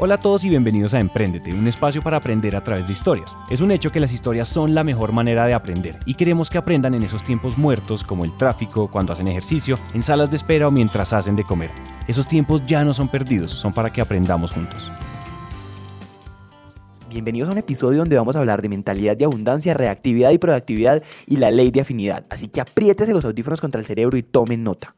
Hola a todos y bienvenidos a Emprendete, un espacio para aprender a través de historias. Es un hecho que las historias son la mejor manera de aprender y queremos que aprendan en esos tiempos muertos como el tráfico, cuando hacen ejercicio, en salas de espera o mientras hacen de comer. Esos tiempos ya no son perdidos, son para que aprendamos juntos. Bienvenidos a un episodio donde vamos a hablar de mentalidad de abundancia, reactividad y productividad y la ley de afinidad. Así que apriétese los audífonos contra el cerebro y tomen nota.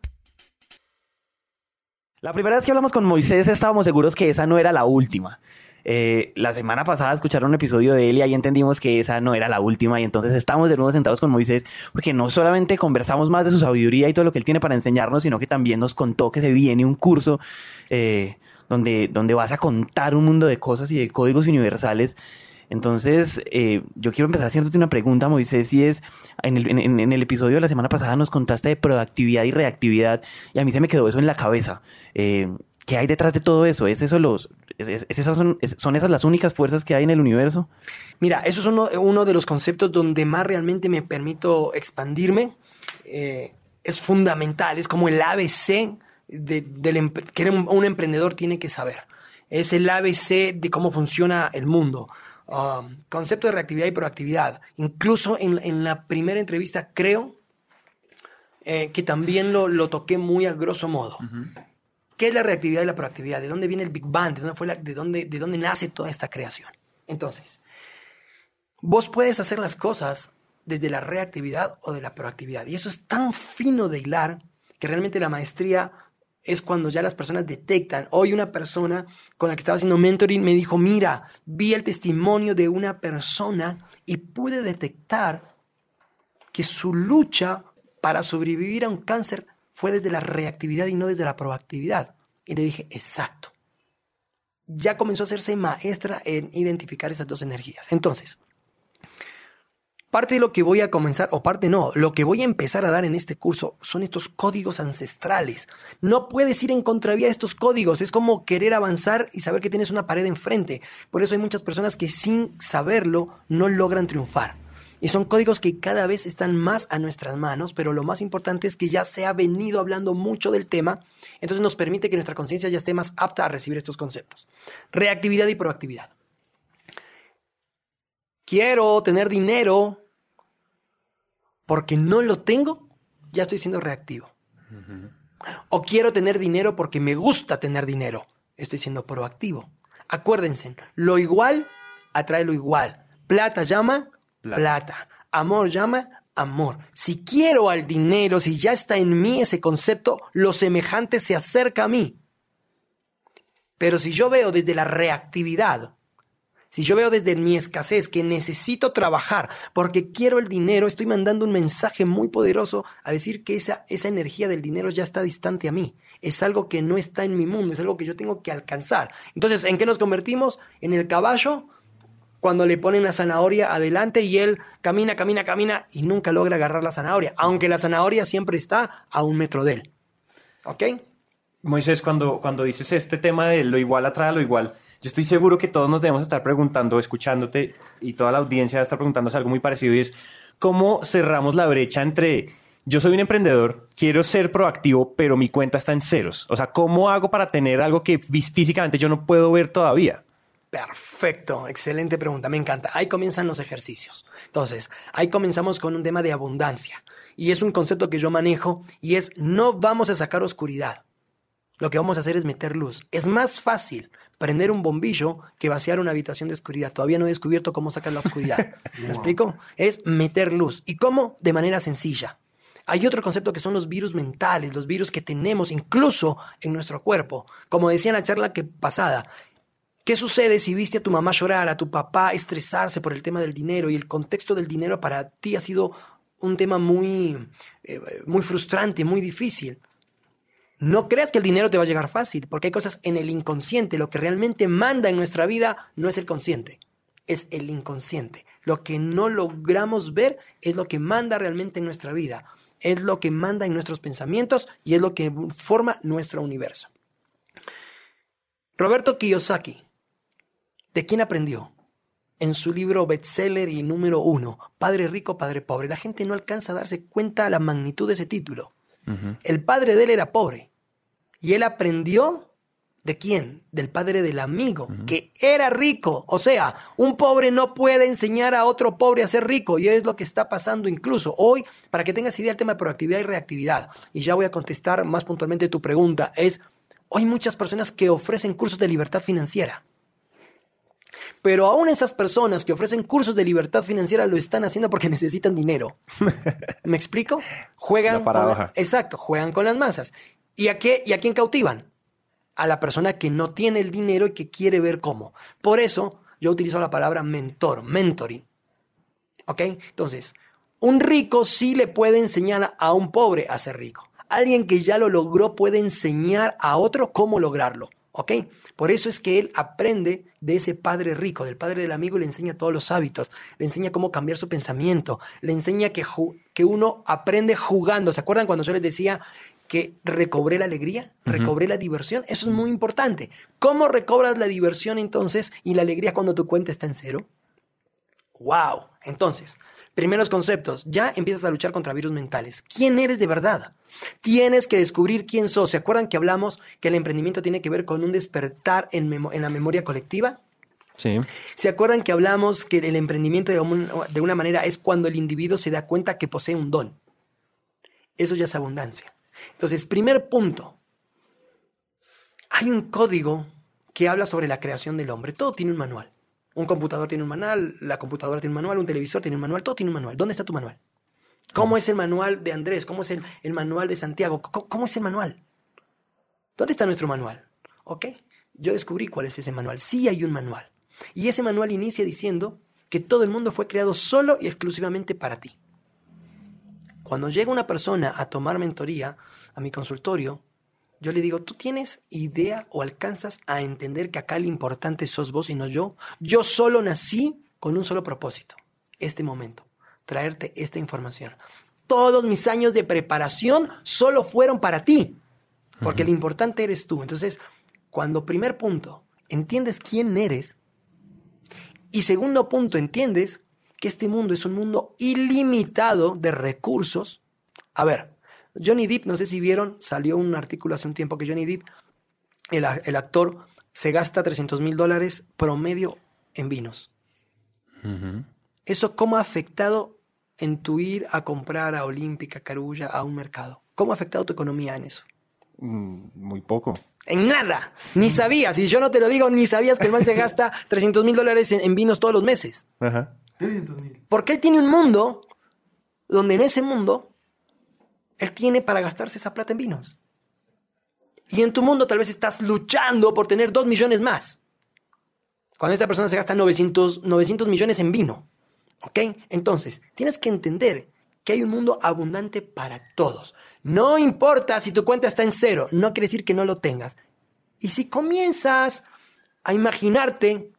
La primera vez que hablamos con Moisés estábamos seguros que esa no era la última. Eh, la semana pasada escucharon un episodio de él y ahí entendimos que esa no era la última y entonces estamos de nuevo sentados con Moisés porque no solamente conversamos más de su sabiduría y todo lo que él tiene para enseñarnos, sino que también nos contó que se viene un curso eh, donde, donde vas a contar un mundo de cosas y de códigos universales entonces, eh, yo quiero empezar haciéndote una pregunta, Moisés, y es, en el, en, el, episodio de la semana pasada nos contaste de proactividad y reactividad, y a mí se me quedó eso en la cabeza. Eh, ¿Qué hay detrás de todo eso? ¿Es eso los, esas son, son, esas las únicas fuerzas que hay en el universo? Mira, eso es uno, de los conceptos donde más realmente me permito expandirme. Eh, es fundamental, es como el ABC de, del, que un emprendedor tiene que saber. Es el ABC de cómo funciona el mundo. Um, concepto de reactividad y proactividad. Incluso en, la primera entrevista creo eh, que también lo, toqué muy a grosso modo. ¿Qué es la reactividad y la proactividad? ¿De dónde viene el Big Bang? ¿De dónde, fue de dónde, de dónde nace toda esta creación? Entonces, vos puedes hacer las cosas desde la reactividad o de la proactividad. Y eso es tan fino de hilar que realmente la maestría es cuando ya las personas detectan. Hoy una persona con la que estaba haciendo mentoring me dijo, mira, vi el testimonio de una persona y pude detectar que su lucha para sobrevivir a un cáncer fue desde la reactividad y no desde la proactividad. Y le dije, exacto. Ya comenzó a hacerse maestra en identificar esas dos energías. Entonces, Parte de lo que voy a comenzar, o parte no, lo que voy a empezar a dar en este curso son estos códigos ancestrales. No puedes ir en contravía de estos códigos, es como querer avanzar y saber que tienes una pared enfrente. Por eso hay muchas personas que sin saberlo no logran triunfar. Y son códigos que cada vez están más a nuestras manos, pero lo más importante es que ya se ha venido hablando mucho del tema, entonces nos permite que nuestra conciencia ya esté más apta a recibir estos conceptos. Reactividad y proactividad. Quiero tener dinero, porque no lo tengo, ya estoy siendo reactivo. O quiero tener dinero porque me gusta tener dinero, estoy siendo proactivo. Acuérdense, lo igual atrae lo igual. Plata llama plata. Amor llama amor. Si quiero al dinero, si ya está en mí ese concepto, lo semejante se acerca a mí. Pero si yo veo desde la reactividad, si yo veo desde mi escasez que necesito trabajar porque quiero el dinero, estoy mandando un mensaje muy poderoso a decir que esa, esa energía del dinero ya está distante a mí. Es algo que no está en mi mundo, es algo que yo tengo que alcanzar. Entonces, ¿en qué nos convertimos? En el caballo cuando le ponen la zanahoria adelante y él camina, camina, camina y nunca logra agarrar la zanahoria, aunque la zanahoria siempre está a un metro de él. ¿Ok? Moisés, cuando, cuando dices este tema de lo igual atrae a lo igual, yo estoy seguro que todos nos debemos estar preguntando, escuchándote, y toda la audiencia estar preguntándose algo muy parecido, y es cómo cerramos la brecha entre yo soy un emprendedor, quiero ser proactivo, pero mi cuenta está en ceros. O sea, ¿cómo hago para tener algo que físicamente yo no puedo ver todavía? Perfecto, excelente pregunta, me encanta. Ahí comienzan los ejercicios. Entonces, ahí comenzamos con un tema de abundancia. Y es un concepto que yo manejo y es no vamos a sacar oscuridad. Lo que vamos a hacer es meter luz. Es más fácil prender un bombillo que vaciar una habitación de oscuridad. Todavía no he descubierto cómo sacar la oscuridad. ¿Me explico? Es meter luz. ¿Y cómo? De manera sencilla. Hay otro concepto que son los virus mentales, los virus que tenemos incluso en nuestro cuerpo. Como decía en la charla que pasada, ¿qué sucede si viste a tu mamá llorar, a tu papá estresarse por el tema del dinero y el contexto del dinero para ti ha sido un tema muy, eh, muy frustrante, muy difícil? No creas que el dinero te va a llegar fácil, porque hay cosas en el inconsciente. Lo que realmente manda en nuestra vida no es el consciente, es el inconsciente. Lo que no logramos ver es lo que manda realmente en nuestra vida. Es lo que manda en nuestros pensamientos y es lo que forma nuestro universo. Roberto Kiyosaki, ¿de quién aprendió? En su libro bestseller y número uno, Padre Rico, Padre Pobre. La gente no alcanza a darse cuenta de la magnitud de ese título. El padre de él era pobre y él aprendió ¿De quién? Del padre del amigo, que era rico. O sea, un pobre no puede enseñar a otro pobre a ser rico y es lo que está pasando incluso hoy, para que tengas idea del tema de proactividad y reactividad. Y ya voy a contestar más puntualmente tu pregunta. Es, hoy muchas personas que ofrecen cursos de libertad financiera. Pero aún esas personas que ofrecen cursos de libertad financiera lo están haciendo porque necesitan dinero. ¿Me explico? Juegan La paradoja. con exacto, juegan con las masas. ¿Y a qué y a quién cautivan? A la persona que no tiene el dinero y que quiere ver cómo. Por eso yo utilizo la palabra mentor, mentoring. ¿Ok? Entonces, un rico sí le puede enseñar a un pobre a ser rico. Alguien que ya lo logró puede enseñar a otro cómo lograrlo. ¿Ok? Por eso es que él aprende de ese padre rico, del padre del amigo, y le enseña todos los hábitos, le enseña cómo cambiar su pensamiento, le enseña que, que uno aprende jugando. ¿Se acuerdan cuando yo les decía que recobré la alegría, recobré la diversión? Eso es muy importante. ¿Cómo recobras la diversión entonces y la alegría cuando tu cuenta está en cero? ¡Wow! Entonces, primeros conceptos, ya empiezas a luchar contra virus mentales. ¿Quién eres de verdad? Tienes que descubrir quién sos. ¿Se acuerdan que hablamos que el emprendimiento tiene que ver con un despertar en, en la memoria colectiva? Sí. ¿Se acuerdan que hablamos que el emprendimiento de, un- de una manera es cuando el individuo se da cuenta que posee un don? Eso ya es abundancia. Entonces, primer punto. Hay un código que habla sobre la creación del hombre. Todo tiene un manual. Un computador tiene un manual, la computadora tiene un manual, un televisor tiene un manual, todo tiene un manual. ¿Dónde está tu manual? ¿Cómo es el manual de Andrés? ¿Cómo es el, el manual de Santiago? ¿Cómo, cómo es el manual? ¿Dónde está nuestro manual? ¿Ok? Yo descubrí cuál es ese manual. Sí hay un manual. Y ese manual inicia diciendo que todo el mundo fue creado solo y exclusivamente para ti. Cuando llega una persona a tomar mentoría a mi consultorio, yo le digo, ¿tú tienes idea o alcanzas a entender que acá el importante sos vos y no yo? Yo solo nací con un solo propósito, este momento, traerte esta información. Todos mis años de preparación solo fueron para ti, porque lo importante eres tú. Entonces, cuando primer punto, entiendes quién eres, y segundo punto, entiendes que este mundo es un mundo ilimitado de recursos. A ver, Johnny Depp, no sé si vieron, salió un artículo hace un tiempo que Johnny Depp, el, actor, se gasta 300 mil dólares promedio en vinos. ¿Eso cómo ha afectado en tu ir a comprar a Olímpica, Carulla, a un mercado? ¿Cómo ha afectado tu economía en eso? Mm, Muy poco. En nada. Ni sabías. Y yo no te lo digo, ni sabías que el man se gasta 300 mil dólares en, en vinos todos los meses. Ajá. Porque él tiene un mundo donde en ese mundo él tiene para gastarse esa plata en vinos. Y en tu mundo tal vez estás luchando por tener 2 millones más. Cuando esta persona se gasta 900, 900 millones en vino. ¿Ok? Entonces, tienes que entender que hay un mundo abundante para todos. No importa si tu cuenta está en cero, no quiere decir que no lo tengas. Y si comienzas a imaginarte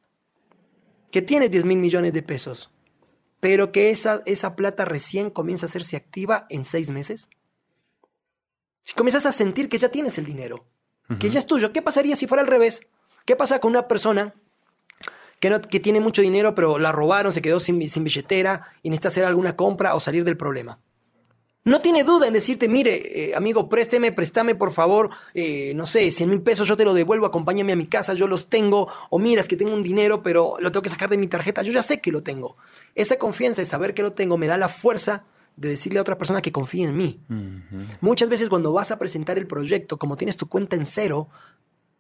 que tienes 10 mil millones de pesos, pero que esa, esa plata recién comienza a hacerse activa en seis meses. Si comienzas a sentir que ya tienes el dinero, que ya es tuyo, ¿qué pasaría si fuera al revés? ¿Qué pasa con una persona que, no, que tiene mucho dinero, pero la robaron, se quedó sin, sin billetera y necesita hacer alguna compra o salir del problema? No tiene duda en decirte, mire, eh, amigo, présteme, préstame por favor, eh, no sé, 100 mil pesos, yo te lo devuelvo, acompáñame a mi casa, yo los tengo, o miras que tengo un dinero, pero lo tengo que sacar de mi tarjeta, yo ya sé que lo tengo. Esa confianza de saber que lo tengo me da la fuerza de decirle a otra persona que confíe en mí. Muchas veces cuando vas a presentar el proyecto, como tienes tu cuenta en cero,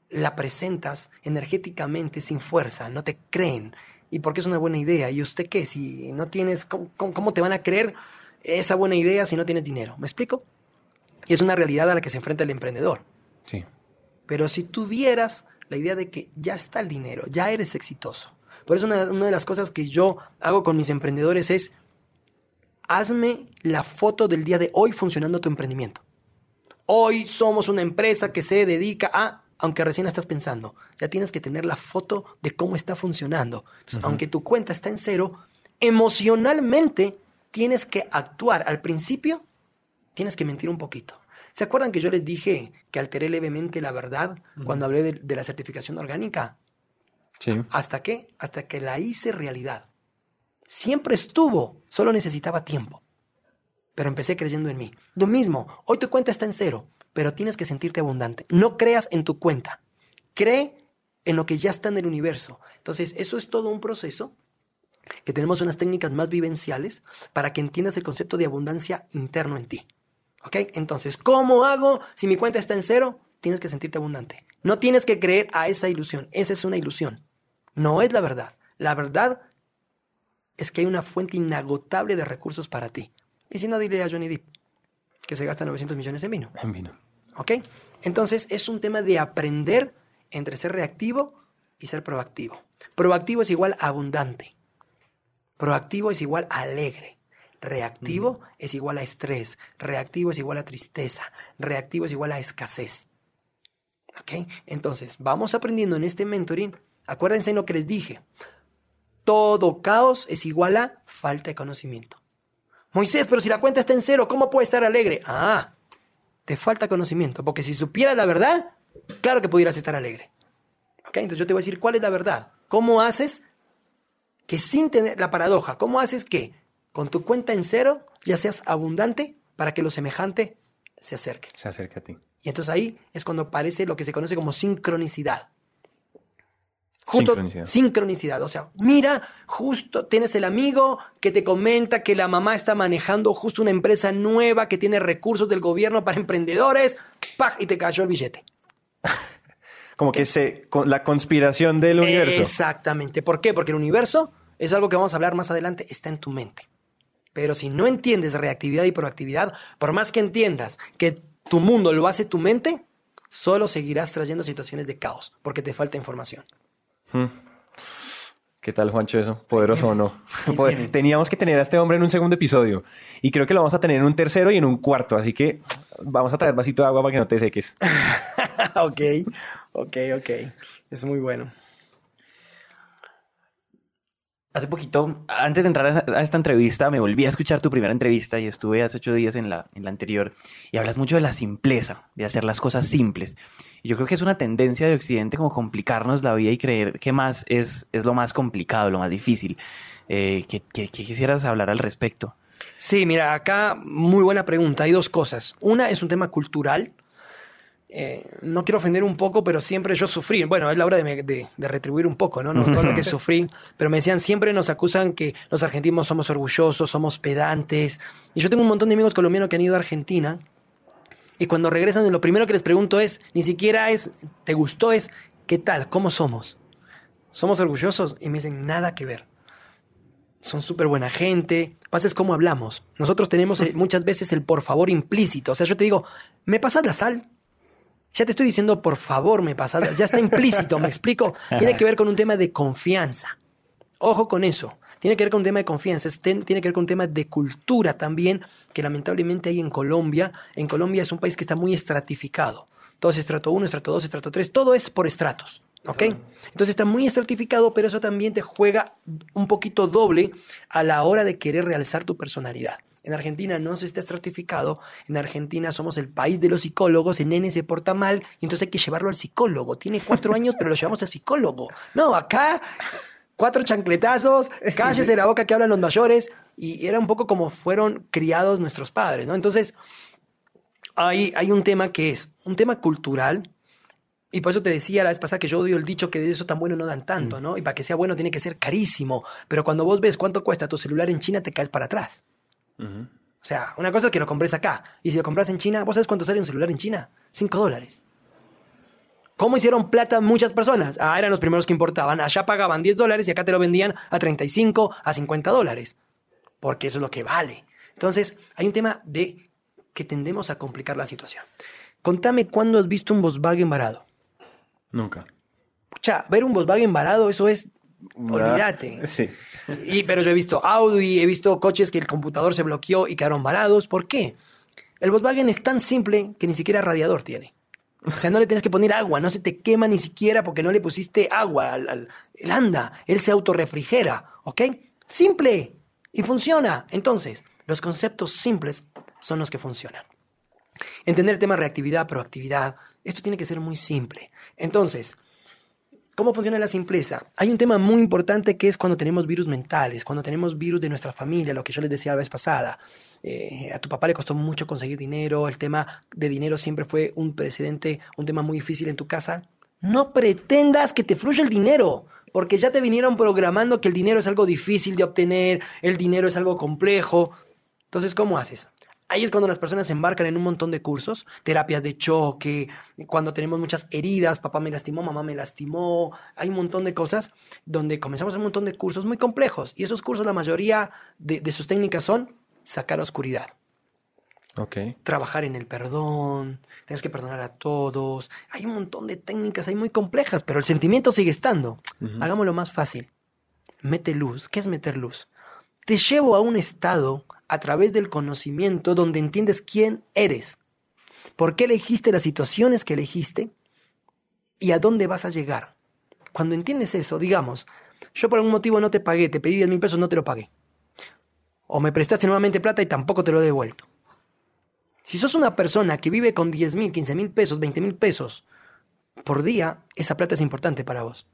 la presentas energéticamente sin fuerza, no te creen. ¿Y porque es una buena idea? ¿Y usted qué? Si no tienes, ¿cómo, cómo- cómo te van a creer esa buena idea si no tienes dinero? ¿Me explico? Y es una realidad a la que se enfrenta el emprendedor. Sí. Pero si tuvieras la idea de que ya está el dinero, ya eres exitoso. Por eso una, una de las cosas que yo hago con mis emprendedores es, hazme la foto del día de hoy funcionando tu emprendimiento. Hoy somos una empresa que se dedica a, aunque recién estás pensando, ya tienes que tener la foto de cómo está funcionando. Entonces, aunque tu cuenta está en cero, emocionalmente tienes que actuar. Al principio, tienes que mentir un poquito. ¿Se acuerdan que yo les dije que alteré levemente la verdad cuando hablé de, de la certificación orgánica? Sí. ¿Hasta qué? Hasta que la hice realidad. Siempre estuvo, solo necesitaba tiempo. Pero empecé creyendo en mí. Lo mismo, hoy tu cuenta está en cero, pero tienes que sentirte abundante. No creas en tu cuenta, cree en lo que ya está en el universo. Entonces, eso es todo un proceso que tenemos unas técnicas más vivenciales para que entiendas el concepto de abundancia interno en ti. ¿Ok? Entonces, ¿cómo hago si mi cuenta está en cero? Tienes que sentirte abundante. No tienes que creer a esa ilusión. Esa es una ilusión. No es la verdad. La verdad es que hay una fuente inagotable de recursos para ti. Y si no, dile a Johnny Depp que se gasta 900 millones en vino. En vino. ¿Ok? Entonces, es un tema de aprender entre ser reactivo y ser proactivo. Proactivo es igual a abundante. Proactivo es igual a alegre. Reactivo es igual a estrés. Reactivo es igual a tristeza. Reactivo es igual a escasez. ¿Ok? Entonces, vamos aprendiendo en este mentoring. Acuérdense en lo que les dije. Todo caos es igual a falta de conocimiento. Moisés, pero si la cuenta está en cero, ¿cómo puede estar alegre? Ah, te falta conocimiento, porque si supieras la verdad, claro que pudieras estar alegre. ¿Ok? Entonces yo te voy a decir cuál es la verdad. ¿Cómo haces que sin tener la paradoja, cómo haces que con tu cuenta en cero ya seas abundante para que lo semejante se acerque? Se acerca a ti. Y entonces ahí es cuando aparece lo que se conoce como sincronicidad. Justo Sincronicidad. sincronicidad. O sea, mira, justo tienes el amigo que te comenta que la mamá está manejando justo una empresa nueva que tiene recursos del gobierno para emprendedores, ¡paj! y te cayó el billete. Como que se, la conspiración del universo. Exactamente. ¿Por qué? Porque el universo es algo que vamos a hablar más adelante, está en tu mente. Pero si no entiendes reactividad y proactividad, por más que entiendas que tu mundo lo hace tu mente, solo seguirás trayendo situaciones de caos, porque te falta información. Mm. ¿Qué tal, Juancho, eso? ¿Poderoso o no? Teníamos que tener a este hombre en un segundo episodio. Y creo que lo vamos a tener en un tercero y en un cuarto. Así que vamos a traer vasito de agua para que no te seques. ok, ok, ok. Es muy bueno. Hace poquito, antes de entrar a a esta entrevista, me volví a escuchar tu primera entrevista y estuve hace ocho días en la, en la anterior y hablas mucho de la simpleza, de hacer las cosas simples. Yo creo que es una tendencia de Occidente como complicarnos la vida y creer que más es, es lo más complicado, lo más difícil. Eh, ¿qué, qué- qué quisieras hablar al respecto? Sí, mira, acá muy buena pregunta. Hay dos cosas. Una es un tema cultural. Eh, no quiero ofender un poco, pero siempre yo sufrí. Bueno, es la hora de, me- de- de retribuir un poco, ¿no? No todo lo que sufrí. Pero me decían, siempre nos acusan que los argentinos somos orgullosos, somos pedantes. Y yo tengo un montón de amigos colombianos que han ido a Argentina. Y cuando regresan, lo primero que les pregunto es, ni siquiera es, ¿te gustó? Es, ¿qué tal? ¿Cómo somos? ¿Somos orgullosos? Y me dicen, nada que ver son súper buena gente. Pasa es cómo hablamos. Nosotros tenemos eh, muchas veces el por favor implícito. O sea, yo te digo, ¿me pasas la sal? Ya te estoy diciendo, por favor, me pasas. Ya está implícito, ¿me explico? Tiene que ver con un tema de confianza. Ojo con eso. Tiene que ver con un tema de confianza. Tiene que ver con un tema de cultura también, que lamentablemente hay en Colombia. En Colombia es un país que está muy estratificado. Todo es estrato 1, estrato 2, estrato 3. Todo es por estratos. ¿Ok? Entonces está muy estratificado, pero eso también te juega un poquito doble a la hora de querer realzar tu personalidad. En Argentina no se está estratificado. En Argentina somos el país de los psicólogos. El nene se porta mal y entonces hay que llevarlo al psicólogo. Tiene cuatro años, pero lo llevamos al psicólogo. No, acá cuatro chancletazos, cállese la boca que hablan los mayores. Y era un poco como fueron criados nuestros padres, ¿no? Entonces, hay, hay un tema que es un tema cultural. Y por eso te decía la vez pasada que yo odio el dicho que de eso tan bueno no dan tanto, ¿no? Y para que sea bueno tiene que ser carísimo. Pero cuando vos ves cuánto cuesta tu celular en China, te caes para atrás. O sea, una cosa es que lo compres acá. Y si lo compras en China, ¿vos sabes cuánto sale un celular en China? Cinco dólares. ¿Cómo hicieron plata muchas personas? Ah, eran los primeros que importaban. Allá pagaban 10 dólares y acá te lo vendían a 35, a 50 dólares. Porque eso es lo que vale. Entonces, hay un tema de que tendemos a complicar la situación. Contame cuándo has visto un Volkswagen varado. Nunca. Pucha, ver un Volkswagen varado, eso es. Olvídate. Sí. Y, pero yo he visto Audi, he visto coches que el computador se bloqueó y quedaron varados. ¿Por qué? El Volkswagen es tan simple que ni siquiera radiador tiene. O sea, no le tienes que poner agua, no se te quema ni siquiera porque no le pusiste agua. Él anda, él se autorrefrigera, ¿ok? Simple y funciona. Entonces, los conceptos simples son los que funcionan. Entender el tema reactividad, proactividad, esto tiene que ser muy simple. Entonces, ¿Cómo funciona la simpleza? Hay un tema muy importante que es cuando tenemos virus mentales, cuando tenemos virus de nuestra familia, lo que yo les decía la vez pasada. Eh, a tu papá le costó mucho conseguir dinero, el tema de dinero siempre fue un precedente, un tema muy difícil en tu casa. No pretendas que te fluya el dinero, porque ya te vinieron programando que el dinero es algo difícil de obtener, el dinero es algo complejo. Entonces, ¿cómo haces? Ahí es cuando las personas se embarcan en un montón de cursos, terapias de choque, cuando tenemos muchas heridas, papá me lastimó, mamá me lastimó, hay un montón de cosas donde comenzamos un montón de cursos muy complejos. Y esos cursos, la mayoría de, de sus técnicas son sacar oscuridad. Ok. Trabajar en el perdón, tienes que perdonar a todos. Hay un montón de técnicas ahí muy complejas, pero el sentimiento sigue estando. Hagámoslo más fácil. Mete luz. ¿Qué es meter luz? Te llevo a un estado a través del conocimiento donde entiendes quién eres, por qué elegiste las situaciones que elegiste y a dónde vas a llegar. Cuando entiendes eso, digamos, yo por algún motivo no te pagué, te pedí 10 mil pesos, no te lo pagué. O me prestaste nuevamente plata y tampoco te lo he devuelto. Si sos una persona que vive con 10 mil, 15 mil pesos, 20 mil pesos por día, esa plata es importante para vos.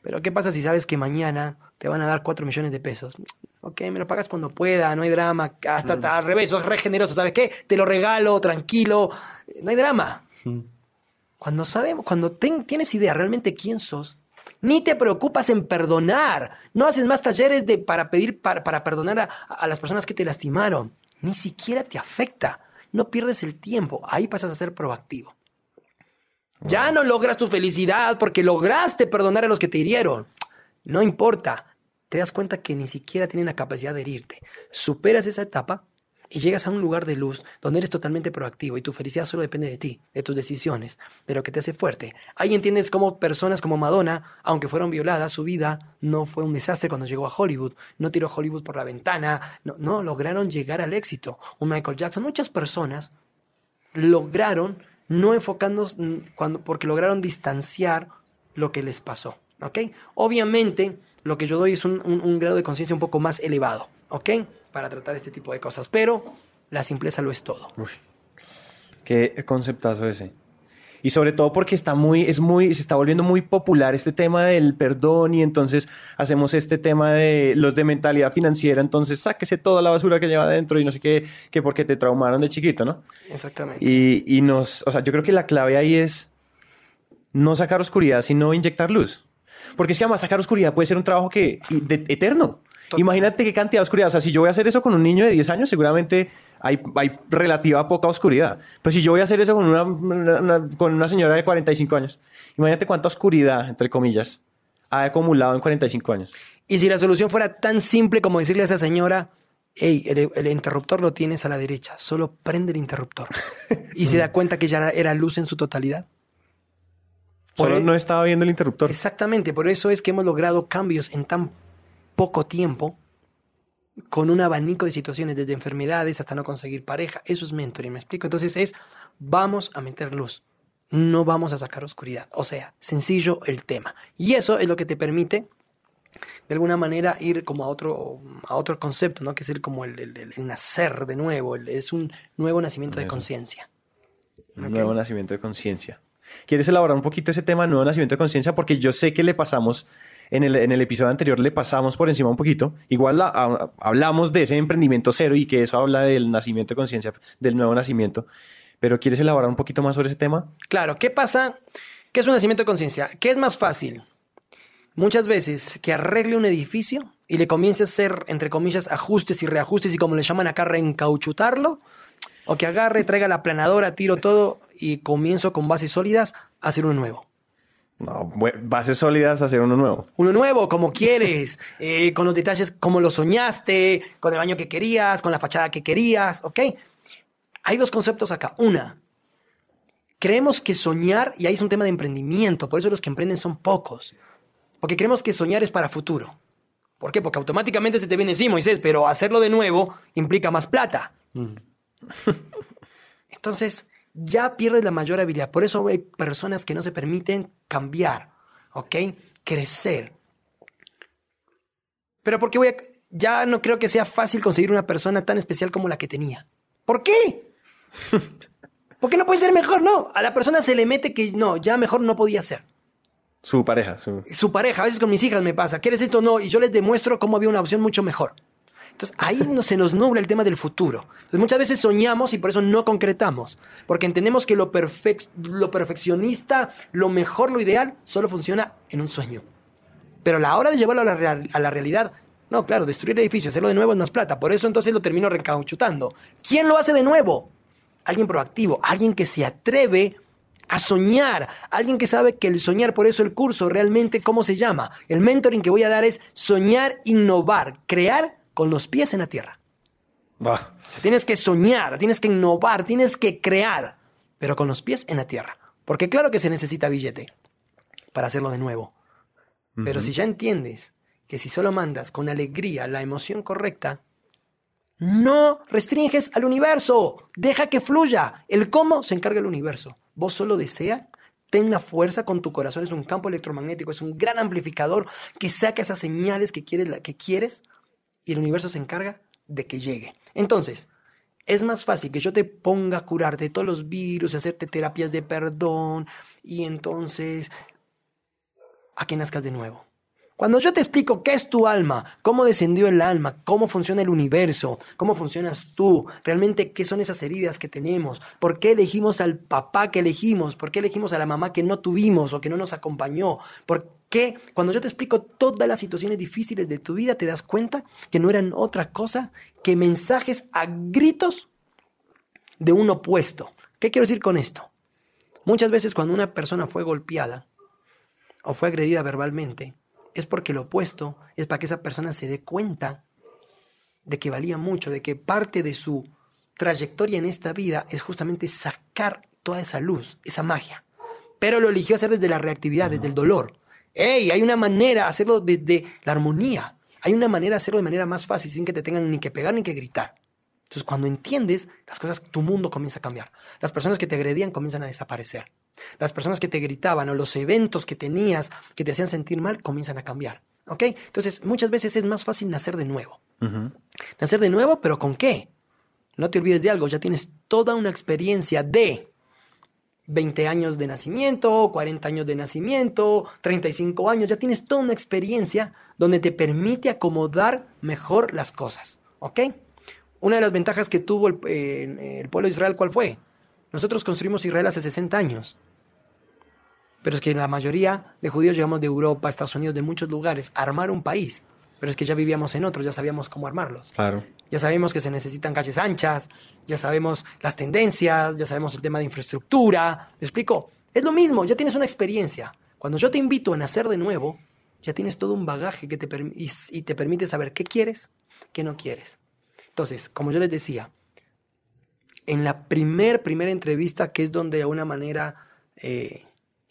Pero ¿qué pasa si sabes que mañana te van a dar 4 millones de pesos? Ok, me lo pagas cuando pueda, no hay drama. Hasta, hasta al revés, sos re generoso, ¿sabes qué? Te lo regalo, tranquilo, no hay drama. Cuando sabemos, cuando ten- tienes idea realmente quién sos, ni te preocupas en perdonar. No haces más talleres de, para pedir, para, para perdonar a, a las personas que te lastimaron. Ni siquiera te afecta. No pierdes el tiempo. Ahí pasas a ser proactivo. Ya no logras tu felicidad porque lograste perdonar a los que te hirieron. No importa. Te das cuenta que ni siquiera tienen la capacidad de herirte. Superas esa etapa y llegas a un lugar de luz donde eres totalmente proactivo y tu felicidad solo depende de ti, de tus decisiones, de lo que te hace fuerte. Ahí entiendes cómo personas como Madonna, aunque fueron violadas, su vida no fue un desastre cuando llegó a Hollywood. No tiró Hollywood por la ventana. No, lograron llegar al éxito. Un Michael Jackson, muchas personas lograron no enfocarnos cuando, porque lograron distanciar lo que les pasó. ¿Ok? Obviamente, lo que yo doy es un, un- un grado de conciencia un poco más elevado. ¿Ok? Para tratar este tipo de cosas. Pero la simpleza lo es todo. Uy, qué conceptazo ese. Y sobre todo porque está muy, es muy, se está volviendo muy popular este tema del perdón y entonces hacemos este tema de los de mentalidad financiera, entonces sáquese toda la basura que lleva adentro y no sé qué, que porque te traumaron de chiquito, ¿no? Exactamente. Y, y nos, o sea, yo creo que la clave ahí es no sacar oscuridad, sino inyectar luz. Porque es que además sacar oscuridad puede ser un trabajo que de- eterno. Total. Imagínate qué cantidad de oscuridad. O sea, si yo voy a hacer eso con un niño de 10 años, seguramente hay, hay relativa poca oscuridad. Pero si yo voy a hacer eso con una, una- una- con una señora de 45 años, imagínate cuánta oscuridad, entre comillas, ha acumulado en 45 años. Y si la solución fuera tan simple como decirle a esa señora, hey, el, el interruptor lo tienes a la derecha, solo prende el interruptor. y se da cuenta que ya era luz en su totalidad. Solo e- no estaba viendo el interruptor. Exactamente, por eso es que hemos logrado cambios en tan poco tiempo, con un abanico de situaciones, desde enfermedades hasta no conseguir pareja. Eso es mentoring, ¿me explico? Entonces es, vamos a meter luz, no vamos a sacar oscuridad. O sea, sencillo el tema. Y eso es lo que te permite, de alguna manera, ir como a otro, a otro concepto, ¿no? Que es el, como el, el- nacer de nuevo, el- es un nuevo nacimiento de conciencia. Un nuevo nacimiento de conciencia. ¿Quieres elaborar un poquito ese tema, nuevo nacimiento de conciencia? Porque yo sé que le pasamos, en el, en el episodio anterior le pasamos por encima un poquito. Igual hablamos de ese emprendimiento cero y que eso habla del nacimiento de conciencia, del nuevo nacimiento. Pero ¿quieres elaborar un poquito más sobre ese tema? Claro, ¿qué pasa? ¿Qué es un nacimiento de conciencia? ¿Qué es más fácil? Muchas veces que arregle un edificio y le comience a hacer, entre comillas, ajustes y reajustes y como le llaman acá, reencauchutarlo, o que agarre, traiga la planadora, tiro todo y comienzo con bases sólidas a hacer uno nuevo. No, bases sólidas, hacer uno nuevo. Uno nuevo, como quieres, eh, con los detalles como lo soñaste, con el baño que querías, con la fachada que querías, ¿ok? Hay dos conceptos acá. Una, creemos que soñar, y ahí es un tema de emprendimiento, por eso los que emprenden son pocos, porque creemos que soñar es para futuro. ¿Por qué? Porque automáticamente se te viene, sí, Moisés, pero hacerlo de nuevo implica más plata. Entonces, ya pierdes la mayor habilidad. Por eso hay personas que no se permiten cambiar, ¿ok? Crecer. Pero porque voy a... Ya no creo que sea fácil conseguir una persona tan especial como la que tenía. ¿Por qué? ¿Por qué no puede ser mejor? No, a la persona se le mete que no, ya mejor no podía ser. Su pareja, su... Su pareja, a veces con mis hijas me pasa, ¿quieres esto? No, y yo les demuestro cómo había una opción mucho mejor. Entonces ahí no, se nos nubla el tema del futuro. Entonces muchas veces soñamos y por eso no concretamos, porque entendemos que lo, lo perfeccionista, lo mejor, lo ideal, solo funciona en un sueño. Pero a la hora de llevarlo a la, real- a la realidad, no, claro, destruir edificios, hacerlo de nuevo es más plata. Por eso entonces lo termino recauchutando. ¿Quién lo hace de nuevo? Alguien proactivo, alguien que se atreve a soñar, alguien que sabe que el soñar, por eso el curso realmente, ¿cómo se llama? El mentoring que voy a dar es soñar, innovar, crear con los pies en la tierra. Va. O sea, tienes que soñar, tienes que innovar, tienes que crear, pero con los pies en la tierra. Porque claro que se necesita billete para hacerlo de nuevo. Pero si ya entiendes que si solo mandas con alegría la emoción correcta, no restringes al universo, deja que fluya. El cómo se encarga el universo. Vos solo desea, ten la fuerza con tu corazón, es un campo electromagnético, es un gran amplificador que saca esas señales que quieres, la- que quieres y el universo se encarga de que llegue. Entonces, es más fácil que yo te ponga a curarte de todos los virus, hacerte terapias de perdón y entonces a que nazcas de nuevo. Cuando yo te explico qué es tu alma, cómo descendió el alma, cómo funciona el universo, cómo funcionas tú, realmente qué son esas heridas que tenemos, por qué elegimos al papá que elegimos, por qué elegimos a la mamá que no tuvimos o que no nos acompañó, por qué cuando yo te explico todas las situaciones difíciles de tu vida te das cuenta que no eran otra cosa que mensajes a gritos de un opuesto. ¿Qué quiero decir con esto? Muchas veces cuando una persona fue golpeada o fue agredida verbalmente, es porque lo opuesto es para que esa persona se dé cuenta de que valía mucho, de que parte de su trayectoria en esta vida es justamente sacar toda esa luz, esa magia. Pero lo eligió hacer desde la reactividad, desde el dolor. ¡Ey! Hay una manera de hacerlo desde la armonía. Hay una manera de hacerlo de manera más fácil, sin que te tengan ni que pegar ni que gritar. Entonces, cuando entiendes las cosas, tu mundo comienza a cambiar. Las personas que te agredían comienzan a desaparecer. Las personas que te gritaban o los eventos que tenías que te hacían sentir mal comienzan a cambiar. ¿Ok? Entonces, muchas veces es más fácil nacer de nuevo. Nacer de nuevo, pero ¿con qué? No te olvides de algo, ya tienes toda una experiencia de 20 años de nacimiento, 40 años de nacimiento, 35 años, ya tienes toda una experiencia donde te permite acomodar mejor las cosas. ¿Ok? Una de las ventajas que tuvo el, eh, pueblo de Israel, ¿cuál fue? Nosotros construimos Israel hace 60 años. Pero es que la mayoría de judíos llegamos de Europa, Estados Unidos, de muchos lugares, a armar un país. Pero es que ya vivíamos en otros, ya sabíamos cómo armarlos. Claro. Ya sabemos que se necesitan calles anchas, ya sabemos las tendencias, ya sabemos el tema de infraestructura. ¿Me explico? Es lo mismo, ya tienes una experiencia. Cuando yo te invito a nacer de nuevo, ya tienes todo un bagaje que te y, y te permite saber qué quieres, qué no quieres. Entonces, como yo les decía, en la primer, primera entrevista, que es donde de alguna manera, eh,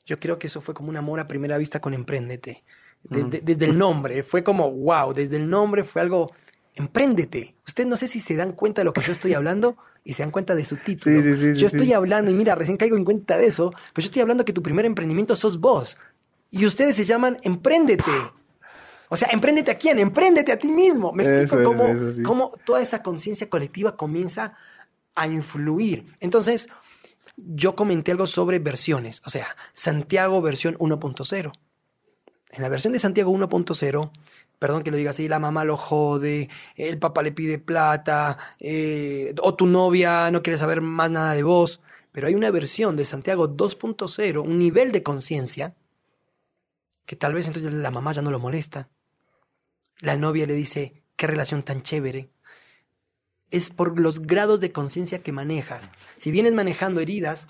yo creo que eso fue como un amor a primera vista con Emprendete. Desde, desde el nombre, fue como, wow, desde el nombre fue algo, Empréndete. Ustedes no sé si se dan cuenta de lo que yo estoy hablando y se dan cuenta de su título. Sí, sí, sí, sí, yo estoy hablando, y mira, recién caigo en cuenta de eso, pero yo estoy hablando que tu primer emprendimiento sos vos. Y ustedes se llaman Empréndete. O sea, empréndete a quién? Empréndete a ti mismo. Me explico cómo, eso cómo toda esa conciencia colectiva comienza a influir. Entonces, yo comenté algo sobre versiones. O sea, Santiago versión 1.0. En la versión de Santiago 1.0, perdón que lo diga así, la mamá lo jode, el papá le pide plata, eh, o tu novia no quiere saber más nada de vos. Pero hay una versión de Santiago 2.0, un nivel de conciencia, que tal vez entonces la mamá ya no lo molesta. La novia le dice, qué relación tan chévere. Es por los grados de conciencia que manejas. Si vienes manejando heridas,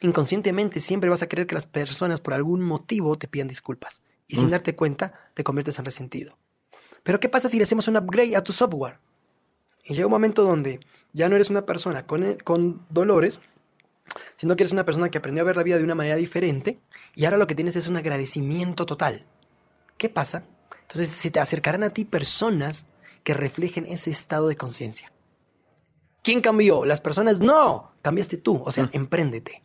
inconscientemente siempre vas a querer que las personas por algún motivo te pidan disculpas. Y sin darte cuenta, te conviertes en resentido. Pero ¿qué pasa si le hacemos un upgrade a tu software? Y llega un momento donde ya no eres una persona con, con dolores, sino que eres una persona que aprendió a ver la vida de una manera diferente y ahora lo que tienes es un agradecimiento total. ¿Qué pasa? Entonces se te acercarán a ti personas que reflejen ese estado de conciencia. ¿Quién cambió? ¿Las personas? No, cambiaste tú. O sea, empréndete.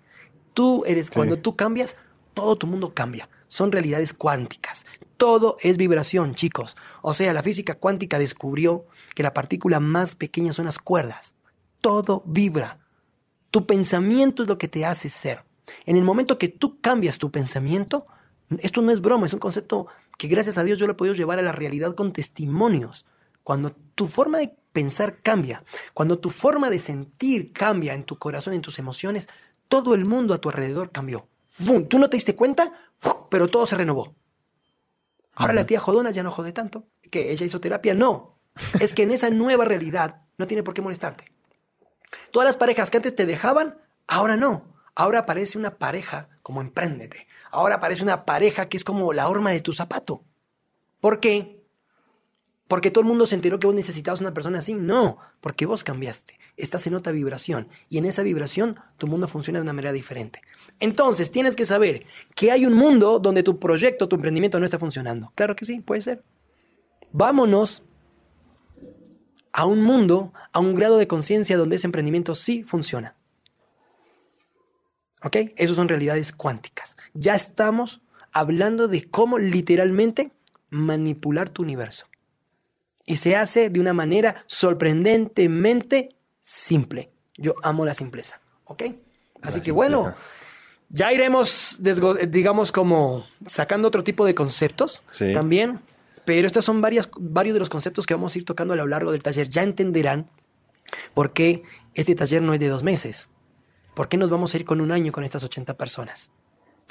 Tú eres, cuando tú cambias, todo tu mundo cambia. Son realidades cuánticas. Todo es vibración, chicos. O sea, la física cuántica descubrió que la partícula más pequeña son las cuerdas. Todo vibra. Tu pensamiento es lo que te hace ser. En el momento que tú cambias tu pensamiento, esto no es broma, es un concepto que gracias a Dios yo lo he podido llevar a la realidad con testimonios. Cuando tu forma de pensar cambia, cuando tu forma de sentir cambia en tu corazón, en tus emociones, todo el mundo a tu alrededor cambió. ¡Bum! Tú no te diste cuenta, pero todo se renovó. Ahora la tía jodona ya no jode tanto. ¿Que ella hizo terapia? No. Es que en esa nueva realidad no tiene por qué molestarte. Todas las parejas que antes te dejaban, ahora no. Ahora aparece una pareja como empréndete. Ahora aparece una pareja que es como la horma de tu zapato. ¿Por qué? Porque todo el mundo se enteró que vos necesitabas una persona así. No, porque vos cambiaste. Estás en otra vibración. Y en esa vibración tu mundo funciona de una manera diferente. Entonces tienes que saber que hay un mundo donde tu proyecto, tu emprendimiento no está funcionando. Claro que sí, puede ser. Vámonos a un mundo, a un grado de conciencia donde ese emprendimiento sí funciona. ¿Ok? Esas son realidades cuánticas. Ya estamos hablando de cómo literalmente manipular tu universo. Y se hace de una manera sorprendentemente simple. Yo amo la simpleza. ¿Ok? Así que bueno, ya iremos, digamos, como sacando otro tipo de conceptos también. Pero estos son varias, varios de los conceptos que vamos a ir tocando a lo largo del taller. Ya entenderán por qué este taller no es de dos meses. ¿Por qué nos vamos a ir con un año con estas 80 personas?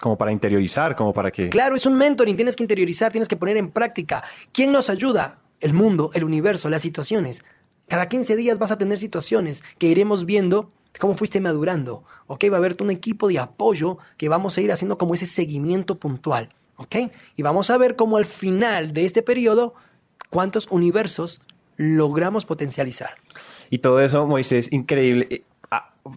Como para interiorizar, como para que... Claro, es un mentoring, tienes que interiorizar, tienes que poner en práctica. ¿Quién nos ayuda? El mundo, el universo, las situaciones. Cada 15 días vas a tener situaciones que iremos viendo cómo fuiste madurando. ¿Ok? Va a haber un equipo de apoyo que vamos a ir haciendo como ese seguimiento puntual. ¿Ok? Y vamos a ver cómo al final de este periodo, cuántos universos logramos potencializar. Y todo eso, Moisés, increíble.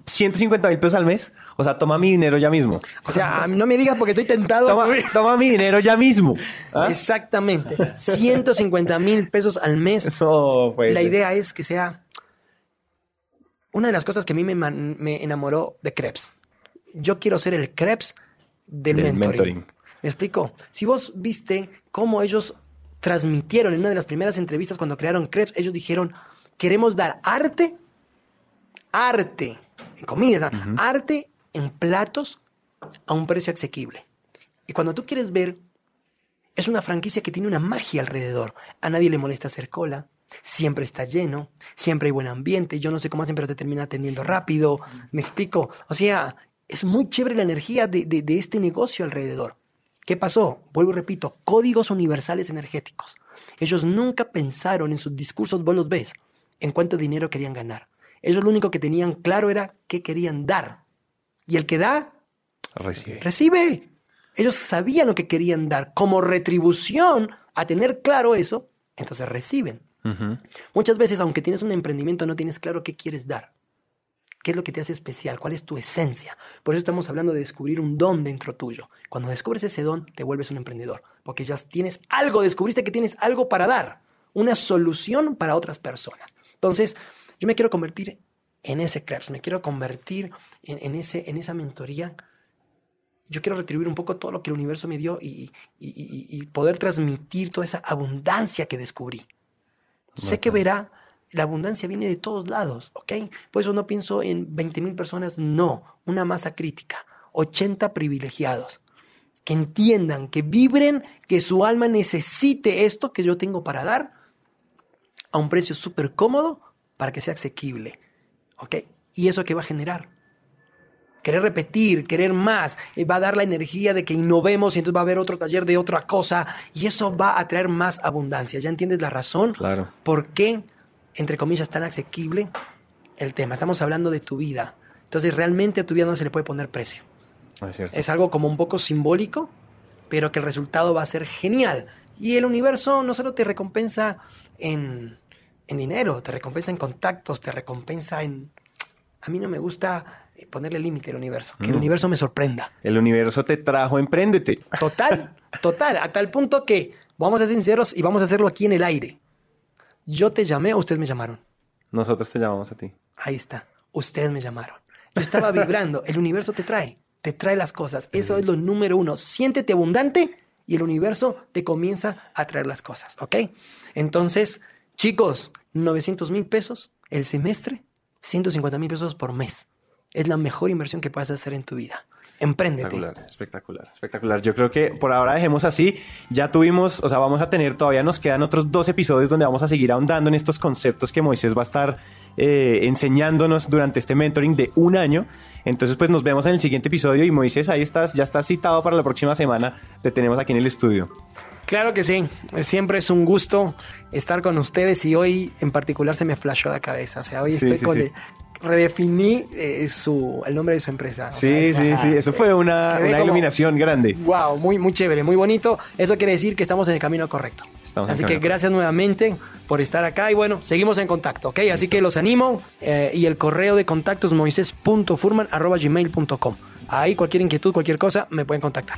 150 eh, ah, mil pesos al mes. O sea, toma mi dinero ya mismo. O sea, no me digas porque estoy tentado. Toma, toma mi dinero ya mismo. ¿Ah? Exactamente. 150 mil pesos al mes. La idea es que sea una de las cosas que a mí me, me enamoró de Krebs. Yo quiero ser el Krebs del, mentoring. ¿Me explico? Si vos viste cómo ellos transmitieron en una de las primeras entrevistas cuando crearon Krebs, ellos dijeron, queremos dar arte, arte, en comida, arte en platos a un precio asequible. Y cuando tú quieres ver, es una franquicia que tiene una magia alrededor. A nadie le molesta hacer cola, siempre está lleno, siempre hay buen ambiente, yo no sé cómo hacen, pero te termina atendiendo rápido, me explico. O sea, es muy chévere la energía de, de este negocio alrededor. ¿Qué pasó? Vuelvo y repito, códigos universales energéticos. Ellos nunca pensaron en sus discursos, vos los ves, en cuánto dinero querían ganar. Ellos lo único que tenían claro era qué querían dar. Y el que da, recibe. Recibe. Ellos sabían lo que querían dar. Como retribución a tener claro eso, entonces reciben. Muchas veces, aunque tienes un emprendimiento, no tienes claro qué quieres dar. ¿Qué es lo que te hace especial? ¿Cuál es tu esencia? Por eso estamos hablando de descubrir un don dentro tuyo. Cuando descubres ese don, te vuelves un emprendedor, porque ya tienes algo, descubriste que tienes algo para dar, una solución para otras personas. Entonces, yo me quiero convertir en ese Krebs, me quiero convertir en, ese, en esa mentoría. Yo quiero retribuir un poco todo lo que el universo me dio y, y poder transmitir toda esa abundancia que descubrí. Sé que verá la abundancia viene de todos lados, ¿ok? Por eso no pienso en 20 mil personas, no, una masa crítica, 80 privilegiados, que entiendan, que vibren, que su alma necesite esto que yo tengo para dar a un precio súper cómodo para que sea asequible, ¿ok? ¿Y eso qué va a generar? Querer repetir, querer más, eh, va a dar la energía de que innovemos y entonces va a haber otro taller de otra cosa y eso va a traer más abundancia. ¿Ya entiendes la razón? Claro. ¿Por qué? entre comillas, tan asequible el tema. Estamos hablando de tu vida. Entonces, realmente a tu vida no se le puede poner precio. Es, algo como un poco simbólico, pero que el resultado va a ser genial. Y el universo no solo te recompensa en, dinero, te recompensa en contactos, te recompensa en... A mí no me gusta ponerle límite al universo, que el universo me sorprenda. El universo te trajo, empréndete. Total, total, a tal punto que vamos a ser sinceros y vamos a hacerlo aquí en el aire. Yo te llamé o ustedes me llamaron. Nosotros te llamamos a ti. Ahí está. Ustedes me llamaron. Yo estaba vibrando. El universo te trae. Te trae las cosas. Eso es lo número uno. Siéntete abundante y el universo te comienza a traer las cosas. ¿Ok? Entonces, chicos, 900 mil pesos el semestre, 150 mil pesos por mes. Es la mejor inversión que puedes hacer en tu vida. Empréndete. Espectacular, espectacular, espectacular. Yo creo que por ahora dejemos así. Ya tuvimos, o sea, vamos a tener, todavía nos quedan otros dos episodios donde vamos a seguir ahondando en estos conceptos que Moisés va a estar eh, enseñándonos durante este mentoring de un año. Entonces, pues nos vemos en el siguiente episodio y Moisés, ahí estás, ya estás citado para la próxima semana. Te tenemos aquí en el estudio. Claro que sí, siempre es un gusto estar con ustedes y hoy en particular se me flashó la cabeza. O sea, hoy Sí, estoy sí, con sí. el- redefiní eh, su, el nombre de su empresa. O Sí, sea, sí, esa- sí, eso fue una, una como- iluminación grande. Wow, muy, muy chévere, muy bonito. Eso quiere decir que estamos en el camino correcto. Estamos en Así que gracias nuevamente por estar acá y bueno, seguimos en contacto, ¿ok? Así que los animo eh, y el correo de contacto es moises.furman.gmail.com. Ahí cualquier inquietud, cualquier cosa, me pueden contactar.